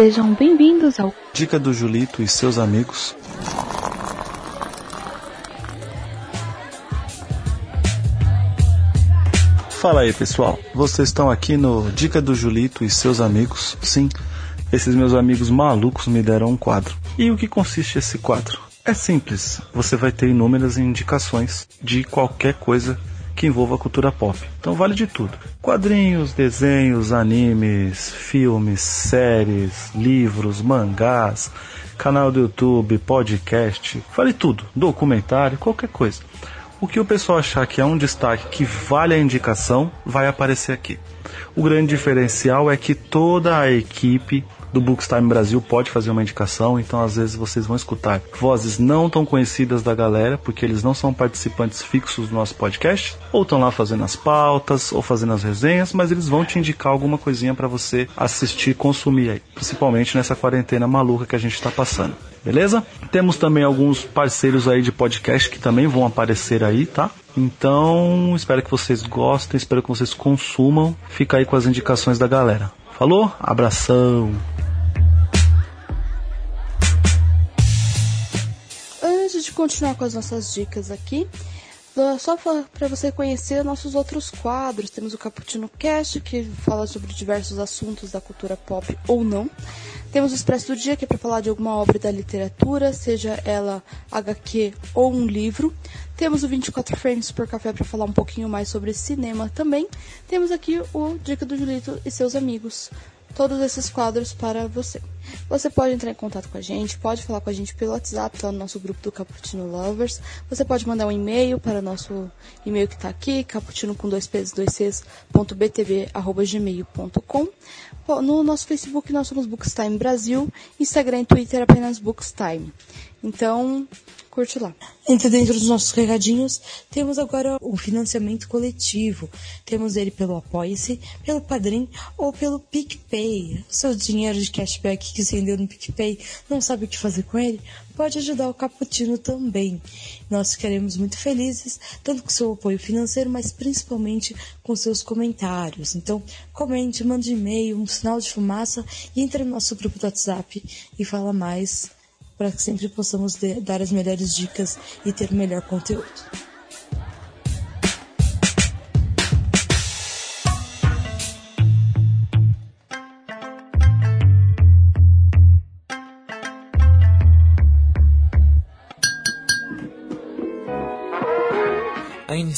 Sejam bem-vindos ao Dica do Julito e seus amigos. Fala aí, pessoal. Vocês estão aqui no Dica do Julito e seus amigos. Sim, esses meus amigos malucos me deram um quadro. E o que consiste esse quadro? É simples. Você vai ter inúmeras indicações de qualquer coisa que envolva a cultura pop. Então vale de tudo: quadrinhos, desenhos, animes, filmes, séries, livros, mangás, canal do YouTube, podcast, vale tudo, documentário, qualquer coisa. O que o pessoal achar que é um destaque que vale a indicação, vai aparecer aqui. O grande diferencial é que toda a equipe do Bookstime Brasil pode fazer uma indicação, então às vezes vocês vão escutar vozes não tão conhecidas da galera, porque eles não são participantes fixos do nosso podcast, ou estão lá fazendo as pautas, ou fazendo as resenhas, mas eles vão te indicar alguma coisinha para você assistir consumir aí, principalmente nessa quarentena maluca que a gente está passando. Beleza? Temos também alguns parceiros aí de podcast que também vão aparecer aí, tá? Então, espero que vocês gostem, espero que vocês consumam. Fica aí com as indicações da galera. Falou? Abração! Continuar com as nossas dicas aqui, só para você conhecer nossos outros quadros, temos o Cappuccino Cast, que fala sobre diversos assuntos da cultura pop ou não. Temos o Expresso do Dia, que é para falar de alguma obra da literatura, seja ela HQ ou um livro. Temos o 24 Frames por Café para falar um pouquinho mais sobre cinema também. Temos aqui o Dica do Julito e seus amigos, todos esses quadros para você. Você pode entrar em contato com a gente, pode falar com a gente pelo WhatsApp, lá no nosso grupo do Cappuccino Lovers. Você pode mandar um e-mail para o nosso e-mail que está aqui, cappuccino com dois p's, dois c's, ponto btb, arroba gmail.com. No nosso Facebook nós somos Bookstime Brasil, Instagram e Twitter apenas Bookstime. Então, curte lá. Entre dentro dos nossos recadinhos, temos agora o financiamento coletivo. Temos ele pelo Apoia-se, pelo Padrim ou pelo PicPay. O seu dinheiro de cashback que se rendeu no PicPay não sabe o que fazer com ele? Pode ajudar o Caputino também. Nós ficaremos muito felizes, tanto com seu apoio financeiro, mas principalmente com seus comentários. Então, comente, mande e-mail, um sinal de fumaça entre no nosso grupo do WhatsApp e fala mais para que sempre possamos dar as melhores dicas e ter o melhor conteúdo.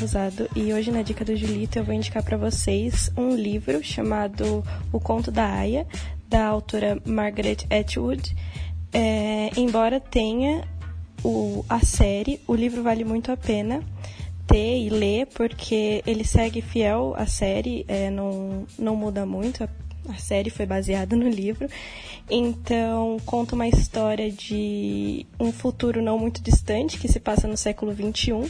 Rosado e hoje na Dica do Julito eu vou indicar para vocês um livro chamado O Conto da Aya, da autora Margaret Atwood. É, embora tenha o, a série, o livro vale muito a pena ter e ler porque ele segue fiel à série, é, não, não muda muito, a, a série foi baseada no livro. Então, conta uma história de um futuro não muito distante, que se passa no século XXI,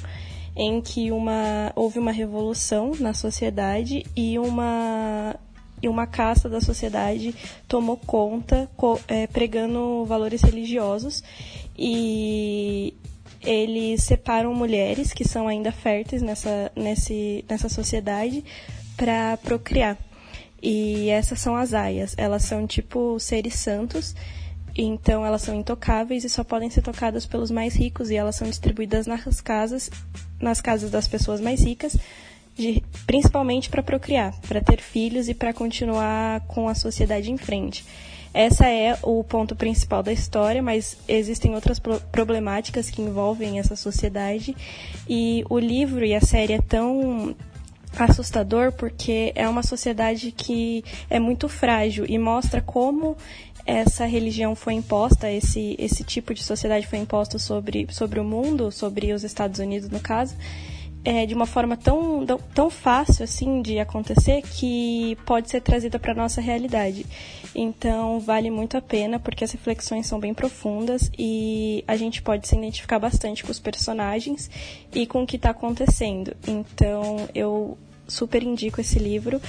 em que uma, houve uma revolução na sociedade e uma, e uma casta da sociedade tomou conta, co, é, pregando valores religiosos. E eles separam mulheres que são ainda férteis nessa, nesse, nessa sociedade para procriar. E essas são as aias. Elas são tipo seres santos, então elas são intocáveis e só podem ser tocadas pelos mais ricos e elas são distribuídas nas casas, nas casas das pessoas mais ricas, de, principalmente para procriar, para ter filhos e para continuar com a sociedade em frente. Essa é o ponto principal da história, mas existem outras problemáticas que envolvem essa sociedade e o livro e a série é tão assustador porque é uma sociedade que é muito frágil e mostra como essa religião foi imposta, esse, esse tipo de sociedade foi imposto sobre, sobre o mundo, sobre os Estados Unidos no caso, é, de uma forma tão, tão fácil assim de acontecer que pode ser trazida para nossa realidade. Então vale muito a pena porque as reflexões são bem profundas e a gente pode se identificar bastante com os personagens e com o que está acontecendo. Então eu super indico esse livro.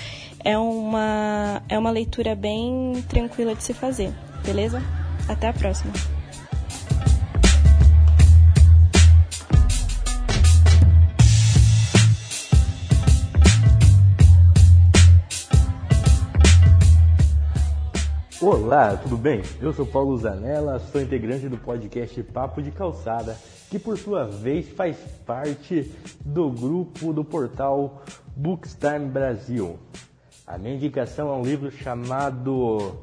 É uma, é uma leitura bem tranquila de se fazer, beleza? Até a próxima! Olá, tudo bem? Eu sou Paulo Zanella, sou integrante do podcast Papo de Calçada, que por sua vez faz parte do grupo do portal Bookstime Brasil. A minha indicação é um livro chamado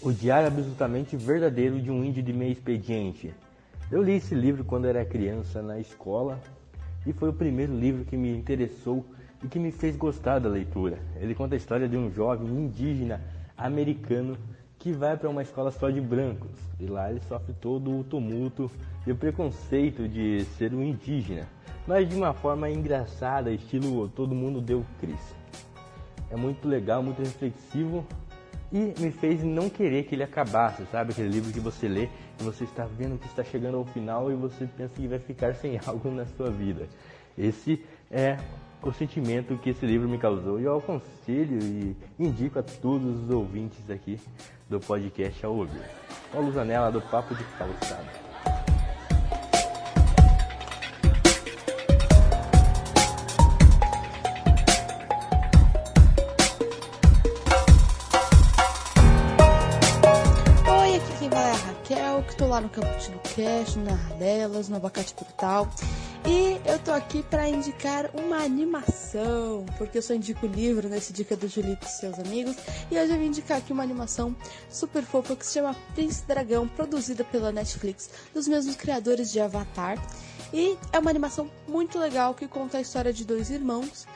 O Diário Absolutamente Verdadeiro de um Índio de Meio Expediente. Eu li esse livro quando era criança na escola e foi o primeiro livro que me interessou e que me fez gostar da leitura. Ele conta a história de um jovem indígena americano que vai para uma escola só de brancos. E lá ele sofre todo o tumulto e o preconceito de ser um indígena, mas de uma forma engraçada, estilo todo mundo deu Cris. É muito legal, muito reflexivo e me fez não querer que ele acabasse, sabe? Aquele livro que você lê e você está vendo que está chegando ao final e você pensa que vai ficar sem algo na sua vida. Esse é o sentimento que esse livro me causou e eu aconselho e indico a todos os ouvintes aqui do podcast ao ouvir. Paulo Zanella do Papo de Calçada. É a lá no Caputino Cash, na Delas, no Abacate Brutal. E eu tô aqui para indicar uma animação, porque eu só indico livro nesse Dica do Julito e seus amigos. E hoje eu vim indicar aqui uma animação super fofa que se chama Príncipe Dragão, produzida pela Netflix, dos mesmos criadores de Avatar. E é uma animação muito legal que conta a história de dois irmãos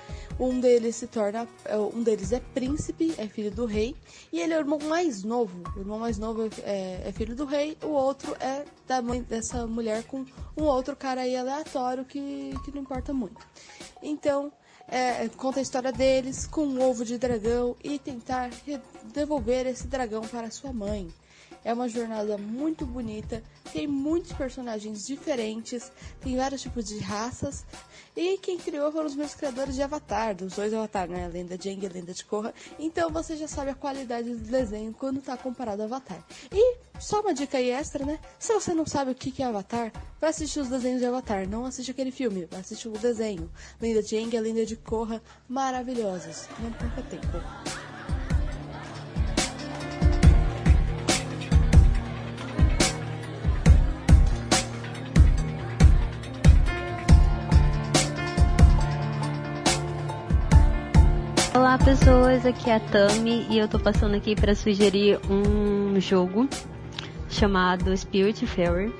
um deles se torna. É, um deles é príncipe, é filho do rei. E ele é o irmão mais novo. O irmão mais novo é, é filho do rei. O outro é da mãe dessa mulher com um outro cara aí aleatório que, que não importa muito. Então, é, conta a história deles com um ovo de dragão e tentar devolver esse dragão para sua mãe. É uma jornada muito bonita, tem muitos personagens diferentes, tem vários tipos de raças. E quem criou foram os meus criadores de Avatar, dos dois Avatar, né? Lenda de Aang e lenda de Korra. Então você já sabe a qualidade do desenho quando está comparado ao Avatar. E só uma dica aí extra, né? Se você não sabe o que é Avatar, vai assistir os desenhos de Avatar. Não assiste aquele filme, vai assistir o desenho. Lenda de Aang e lenda de Korra, maravilhosos. Não perca tempo. Olá pessoas, aqui é a Tami e eu tô passando aqui para sugerir um jogo chamado Spirit Fairy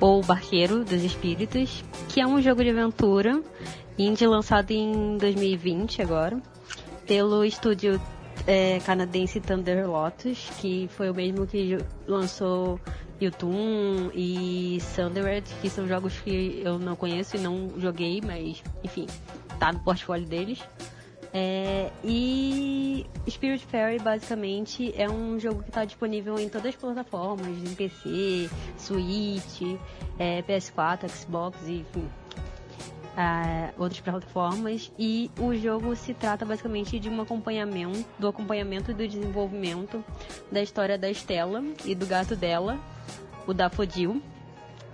ou Barqueiro dos Espíritos, que é um jogo de aventura indie lançado em 2020 agora pelo estúdio é, canadense Thunder Lotus, que foi o mesmo que lançou Yutun e Thundered, que são jogos que eu não conheço e não joguei, mas enfim, tá no portfólio deles. É, e Spirit Fairy basicamente é um jogo que está disponível em todas as plataformas, em PC, Switch, é, PS4, Xbox e enfim, é, outras plataformas. E o jogo se trata basicamente de um acompanhamento, do acompanhamento e do desenvolvimento da história da Estela e do gato dela, o Dafodil,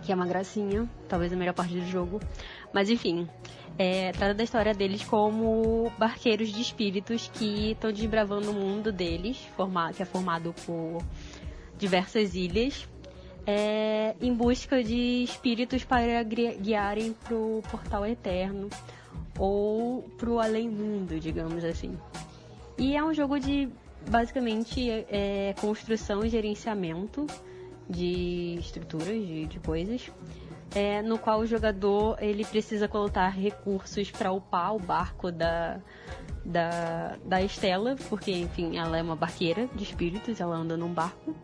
que é uma gracinha, talvez a melhor parte do jogo. Mas enfim, é, trata da história deles como barqueiros de espíritos que estão desbravando o mundo deles, que é formado por diversas ilhas, é, em busca de espíritos para guiarem para o portal eterno ou para o além mundo, digamos assim. E é um jogo de basicamente é, construção e gerenciamento de estruturas, de, de coisas é, no qual o jogador ele precisa coletar recursos para upar o barco da, da, da Estela, porque enfim, ela é uma barqueira de espíritos, ela anda num barco.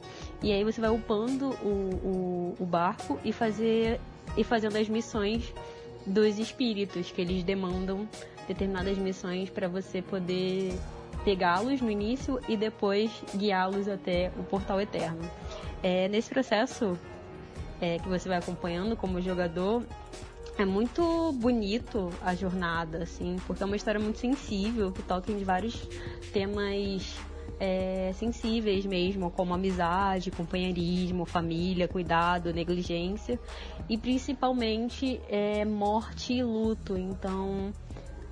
E aí você vai upando o, o, o barco e, fazer, e fazendo as missões dos espíritos, que eles demandam determinadas missões para você poder pegá-los no início e depois guiá-los até o portal eterno. É, nesse processo é, que você vai acompanhando como jogador, é muito bonito a jornada, assim, porque é uma história muito sensível, que toca em vários temas é, sensíveis mesmo, como amizade, companheirismo, família, cuidado, negligência e principalmente é, morte e luto. Então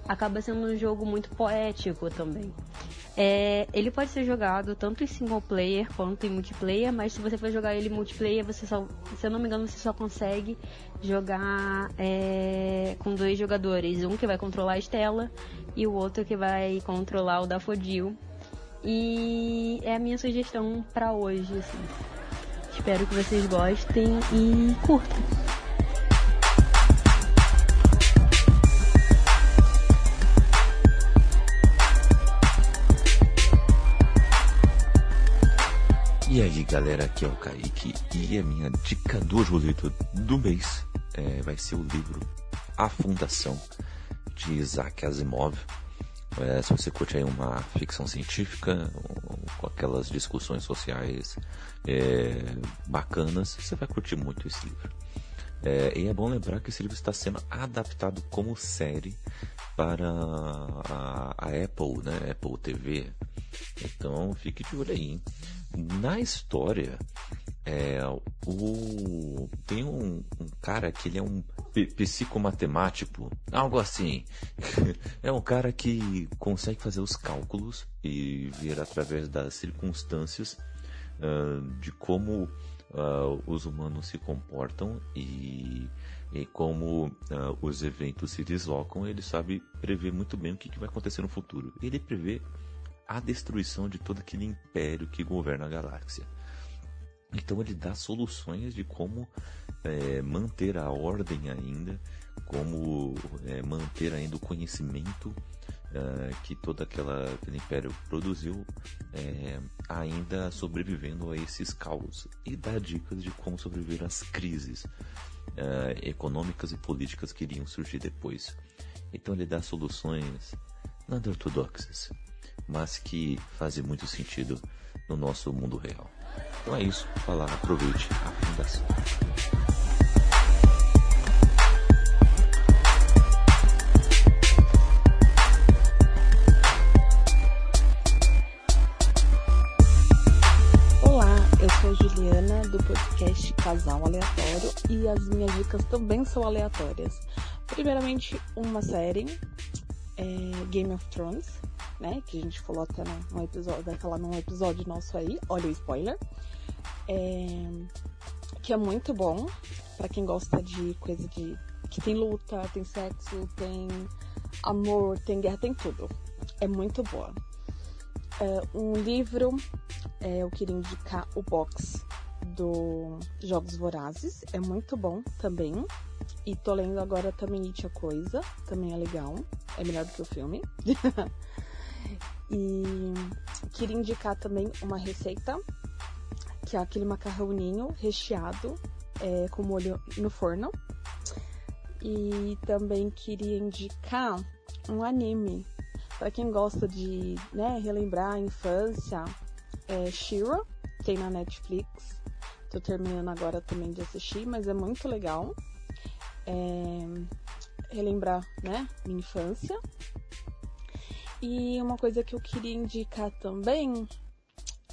acaba sendo um jogo muito poético também. É, ele pode ser jogado tanto em single player quanto em multiplayer, mas se você for jogar ele multiplayer, você só, se eu não me engano, você só consegue jogar é, com dois jogadores, um que vai controlar a Estela e o outro que vai controlar o Dafodil. E é a minha sugestão para hoje, assim. Espero que vocês gostem e curtam. E aí galera, aqui é o Kaique e a minha dica do Julito do mês é, vai ser o livro A Fundação de Isaac Asimov. É, se você curte aí uma ficção científica, com aquelas discussões sociais é, bacanas, você vai curtir muito esse livro. É, e é bom lembrar que esse livro está sendo adaptado como série para a, a Apple, né? Apple TV. Então fique de olho aí. Hein? Na história, é, o, tem um, um, cara que ele é um psicomatemático, algo assim. é um cara que consegue fazer os cálculos e ver através das circunstâncias uh, de como uh, os humanos se comportam e, e como uh, os eventos se deslocam. Ele sabe prever muito bem o que, que vai acontecer no futuro. Ele prevê a destruição de todo aquele império que governa a galáxia. Então ele dá soluções de como é, manter a ordem ainda, como é, manter ainda o conhecimento é, que todo aquela, aquele império produziu, é, ainda sobrevivendo a esses caos. E dá dicas de como sobreviver às crises é, econômicas e políticas que iriam surgir depois. Então ele dá soluções nada ortodoxas mas que fazem muito sentido no nosso mundo real. Então é isso, falar, aproveite a fundação. Olá, eu sou Juliana do podcast Casal Aleatório e as minhas dicas também são aleatórias. Primeiramente, uma série, é Game of Thrones, né? Que a gente falou até no, episódio, vai falar num episódio nosso aí, olha o spoiler. É, que é muito bom para quem gosta de coisa de. que tem luta, tem sexo, tem amor, tem guerra, tem tudo. É muito boa. É, um livro, é, eu queria indicar o box do Jogos Vorazes, é muito bom também. E tô lendo agora também It a Coisa, também é legal, é melhor do que o filme. E queria indicar também uma receita, que é aquele macarrãozinho recheado é, com molho no forno. E também queria indicar um anime. Para quem gosta de né, relembrar a infância, é Shira, tem na Netflix. Tô terminando agora também de assistir, mas é muito legal. É, relembrar né, minha infância. E uma coisa que eu queria indicar também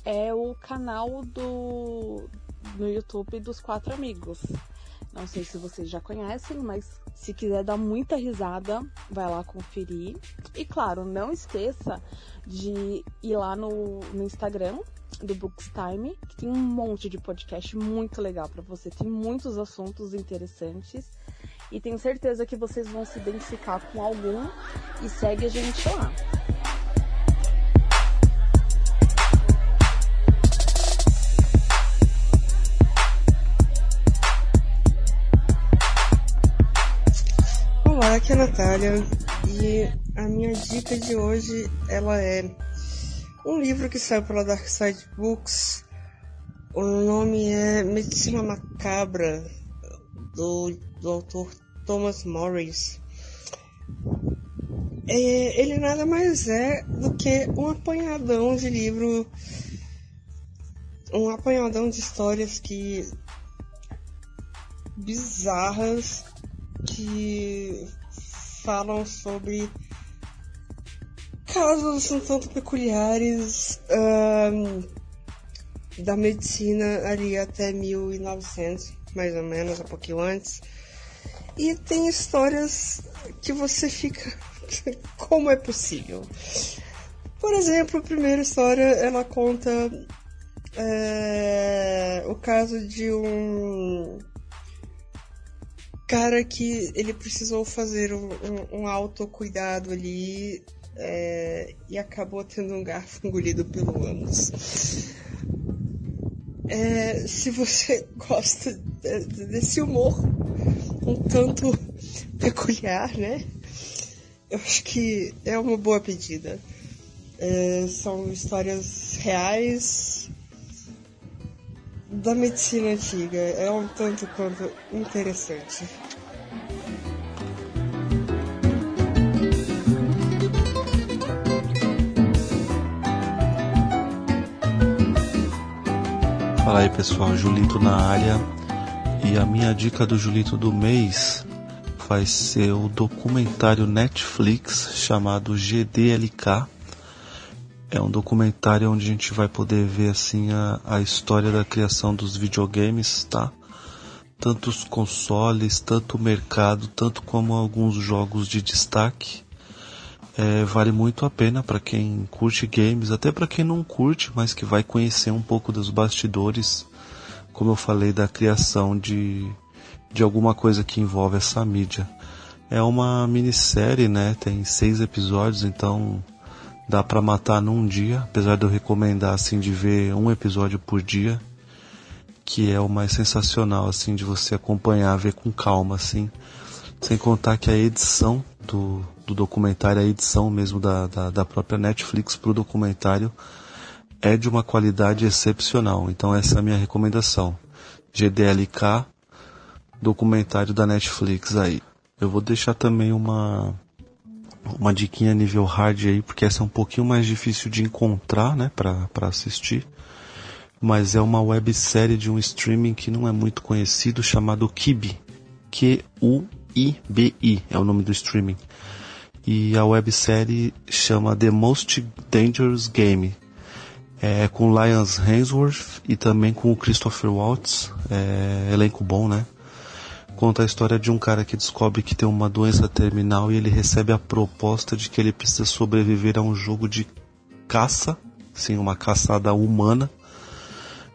é o canal do no YouTube dos quatro amigos. Não sei se vocês já conhecem, mas se quiser dar muita risada, vai lá conferir. E claro, não esqueça de ir lá no, no Instagram do Books Time, que tem um monte de podcast muito legal para você. Tem muitos assuntos interessantes e tenho certeza que vocês vão se identificar com algum e segue a gente lá. Olá, aqui é a Natália e a minha dica de hoje ela é um livro que saiu pela Dark Side Books. O nome é Medicina Macabra do, autor Thomas Morris. É, ele nada mais é do que um apanhadão de livro, um apanhadão de histórias que bizarras que falam sobre casos um tanto peculiares um, da medicina ali até 1900, mais ou menos, um pouquinho antes. E tem histórias que você fica. Como é possível? Por exemplo, a primeira história ela conta é, o caso de um cara que ele precisou fazer um, um, um autocuidado ali é, e acabou tendo um garfo engolido pelo ânus. É, se você gosta desse humor um tanto peculiar, né? Eu acho que é uma boa pedida. É, são histórias reais da medicina antiga. É um tanto quanto interessante. Fala aí pessoal, Julito na área. E a minha dica do Julito do mês vai ser o documentário Netflix chamado GDLK. É um documentário onde a gente vai poder ver assim a, a história da criação dos videogames, tá? Tanto os consoles, tanto o mercado, tanto como alguns jogos de destaque. É, vale muito a pena para quem curte games, até para quem não curte, mas que vai conhecer um pouco dos bastidores, como eu falei, da criação de, de alguma coisa que envolve essa mídia. É uma minissérie, né? Tem seis episódios, então dá para matar num dia, apesar de eu recomendar assim de ver um episódio por dia, que é o mais sensacional assim de você acompanhar, ver com calma assim. Sem contar que a edição do, do documentário, a edição mesmo da, da, da própria Netflix para o documentário é de uma qualidade excepcional. Então essa é a minha recomendação. GDLK, documentário da Netflix aí. Eu vou deixar também uma uma diquinha nível hard aí, porque essa é um pouquinho mais difícil de encontrar, né, para assistir. Mas é uma websérie de um streaming que não é muito conhecido, chamado Kibi. Q-U IBI é o nome do streaming. E a websérie chama The Most Dangerous Game. É com Lyons Hemsworth e também com o Christopher Waltz. É, elenco bom, né? Conta a história de um cara que descobre que tem uma doença terminal e ele recebe a proposta de que ele precisa sobreviver a um jogo de caça, sim, uma caçada humana,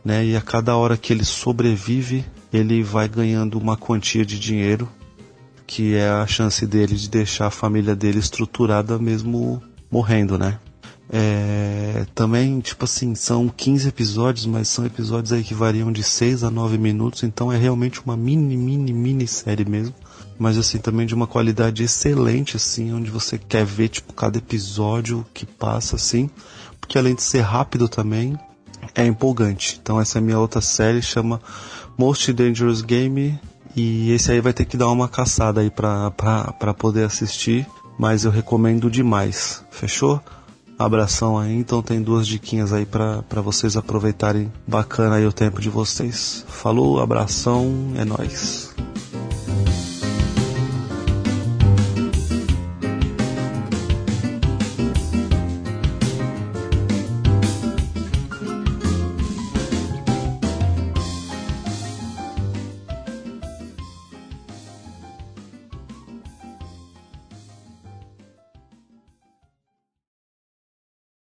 né? E a cada hora que ele sobrevive, ele vai ganhando uma quantia de dinheiro que é a chance dele de deixar a família dele estruturada mesmo morrendo, né? É, também, tipo assim, são 15 episódios, mas são episódios aí que variam de 6 a 9 minutos, então é realmente uma mini, mini, mini série mesmo. Mas assim, também de uma qualidade excelente, assim, onde você quer ver, tipo, cada episódio que passa, assim, porque além de ser rápido também, é empolgante. Então essa é minha outra série, chama Most Dangerous Game e esse aí vai ter que dar uma caçada aí pra, pra, pra poder assistir, mas eu recomendo demais. Fechou? Abração aí, então tem duas diquinhas aí para vocês aproveitarem bacana aí o tempo de vocês. Falou, abração, é nóis.